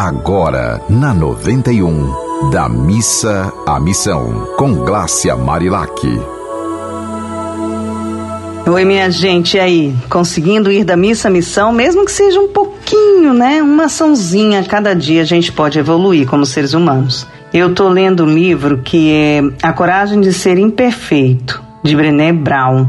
agora na 91, da missa à missão, com Glácia Marilac. Oi, minha gente, e aí? Conseguindo ir da missa à missão, mesmo que seja um pouquinho, né? Uma açãozinha cada dia, a gente pode evoluir como seres humanos. Eu tô lendo um livro que é A Coragem de Ser Imperfeito, de Brené Brown.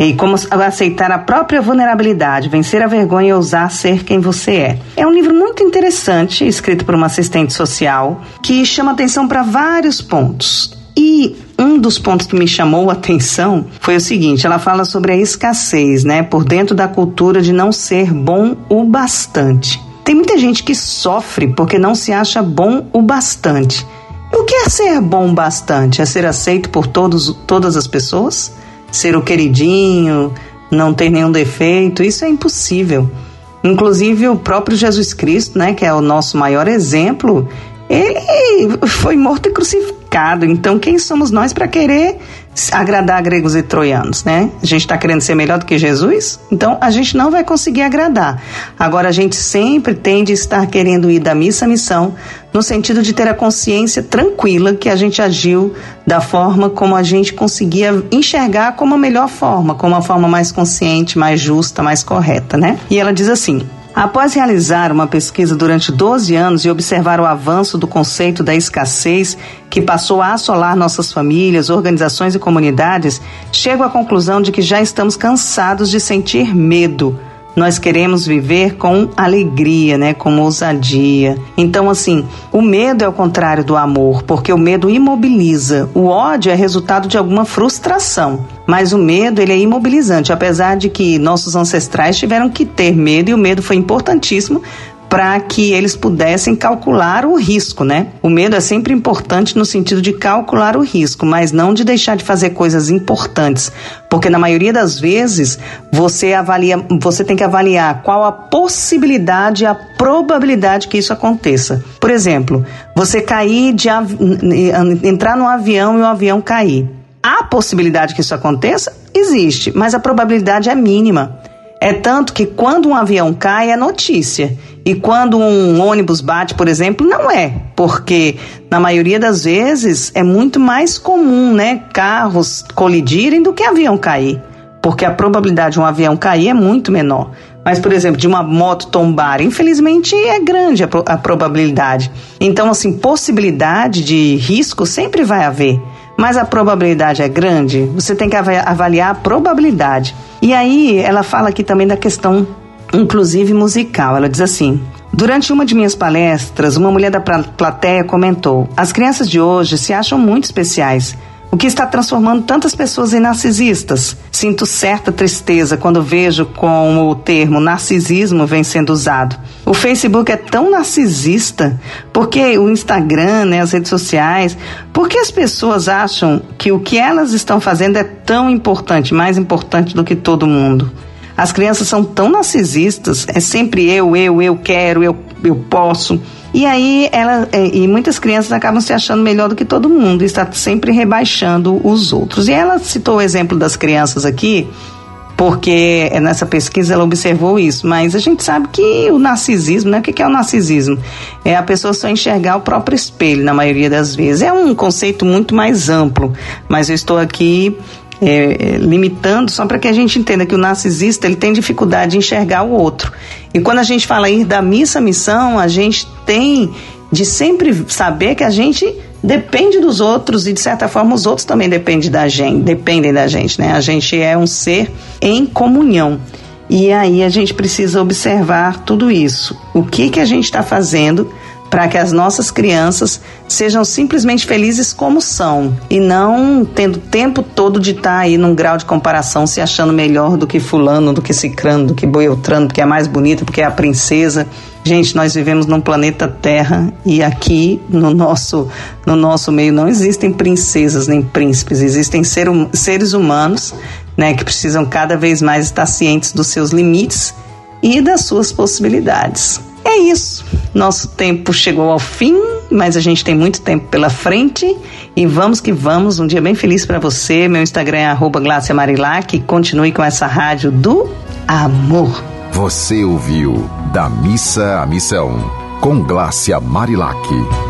E como aceitar a própria vulnerabilidade, vencer a vergonha e ousar ser quem você é. É um livro muito interessante, escrito por uma assistente social, que chama atenção para vários pontos. E um dos pontos que me chamou a atenção foi o seguinte: ela fala sobre a escassez, né, por dentro da cultura de não ser bom o bastante. Tem muita gente que sofre porque não se acha bom o bastante. O que é ser bom bastante? É ser aceito por todos, todas as pessoas? Ser o queridinho, não ter nenhum defeito, isso é impossível. Inclusive o próprio Jesus Cristo, né, que é o nosso maior exemplo, ele foi morto e crucificado. Então, quem somos nós para querer agradar gregos e troianos, né? A gente está querendo ser melhor do que Jesus? Então, a gente não vai conseguir agradar. Agora, a gente sempre tende a estar querendo ir da missa à missão, no sentido de ter a consciência tranquila que a gente agiu da forma como a gente conseguia enxergar como a melhor forma, como a forma mais consciente, mais justa, mais correta, né? E ela diz assim: Após realizar uma pesquisa durante 12 anos e observar o avanço do conceito da escassez que passou a assolar nossas famílias, organizações e comunidades, chego à conclusão de que já estamos cansados de sentir medo nós queremos viver com alegria, né, com ousadia. Então, assim, o medo é o contrário do amor, porque o medo imobiliza. O ódio é resultado de alguma frustração, mas o medo ele é imobilizante, apesar de que nossos ancestrais tiveram que ter medo e o medo foi importantíssimo para que eles pudessem calcular o risco, né? O medo é sempre importante no sentido de calcular o risco, mas não de deixar de fazer coisas importantes, porque na maioria das vezes você avalia, você tem que avaliar qual a possibilidade, a probabilidade que isso aconteça. Por exemplo, você cair de entrar num avião e o avião cair. A possibilidade que isso aconteça existe, mas a probabilidade é mínima. É tanto que quando um avião cai é notícia. E quando um ônibus bate, por exemplo, não é, porque na maioria das vezes é muito mais comum, né, carros colidirem do que avião cair, porque a probabilidade de um avião cair é muito menor. Mas, por exemplo, de uma moto tombar, infelizmente é grande a, pro a probabilidade. Então, assim, possibilidade de risco sempre vai haver mas a probabilidade é grande, você tem que avaliar a probabilidade. E aí ela fala aqui também da questão, inclusive musical. Ela diz assim: Durante uma de minhas palestras, uma mulher da plateia comentou: As crianças de hoje se acham muito especiais o que está transformando tantas pessoas em narcisistas. Sinto certa tristeza quando vejo como o termo narcisismo vem sendo usado. O Facebook é tão narcisista porque o Instagram, né, as redes sociais, porque as pessoas acham que o que elas estão fazendo é tão importante, mais importante do que todo mundo. As crianças são tão narcisistas, é sempre eu, eu, eu quero, eu, eu posso. E aí ela é, e muitas crianças acabam se achando melhor do que todo mundo, está sempre rebaixando os outros. E ela citou o exemplo das crianças aqui, porque nessa pesquisa ela observou isso, mas a gente sabe que o narcisismo, né? O que é o narcisismo? É a pessoa só enxergar o próprio espelho, na maioria das vezes. É um conceito muito mais amplo, mas eu estou aqui é, limitando só para que a gente entenda que o narcisista ele tem dificuldade de enxergar o outro. E quando a gente fala ir da missa à missão, a gente tem de sempre saber que a gente depende dos outros e de certa forma os outros também dependem da gente, dependem da gente, né? A gente é um ser em comunhão. E aí a gente precisa observar tudo isso. O que que a gente está fazendo para que as nossas crianças sejam simplesmente felizes como são e não tendo tempo todo de estar tá aí num grau de comparação se achando melhor do que fulano, do que cicrano, do que boeltrano, porque é mais bonita, porque é a princesa. Gente, nós vivemos num planeta Terra e aqui no nosso no nosso meio não existem princesas nem príncipes, existem ser, seres humanos, né, que precisam cada vez mais estar cientes dos seus limites e das suas possibilidades. É isso. Nosso tempo chegou ao fim, mas a gente tem muito tempo pela frente e vamos que vamos. Um dia bem feliz para você. Meu Instagram é @glaciamarilac. Continue com essa rádio do amor. Você ouviu da missa à missão com Glácia Marilac.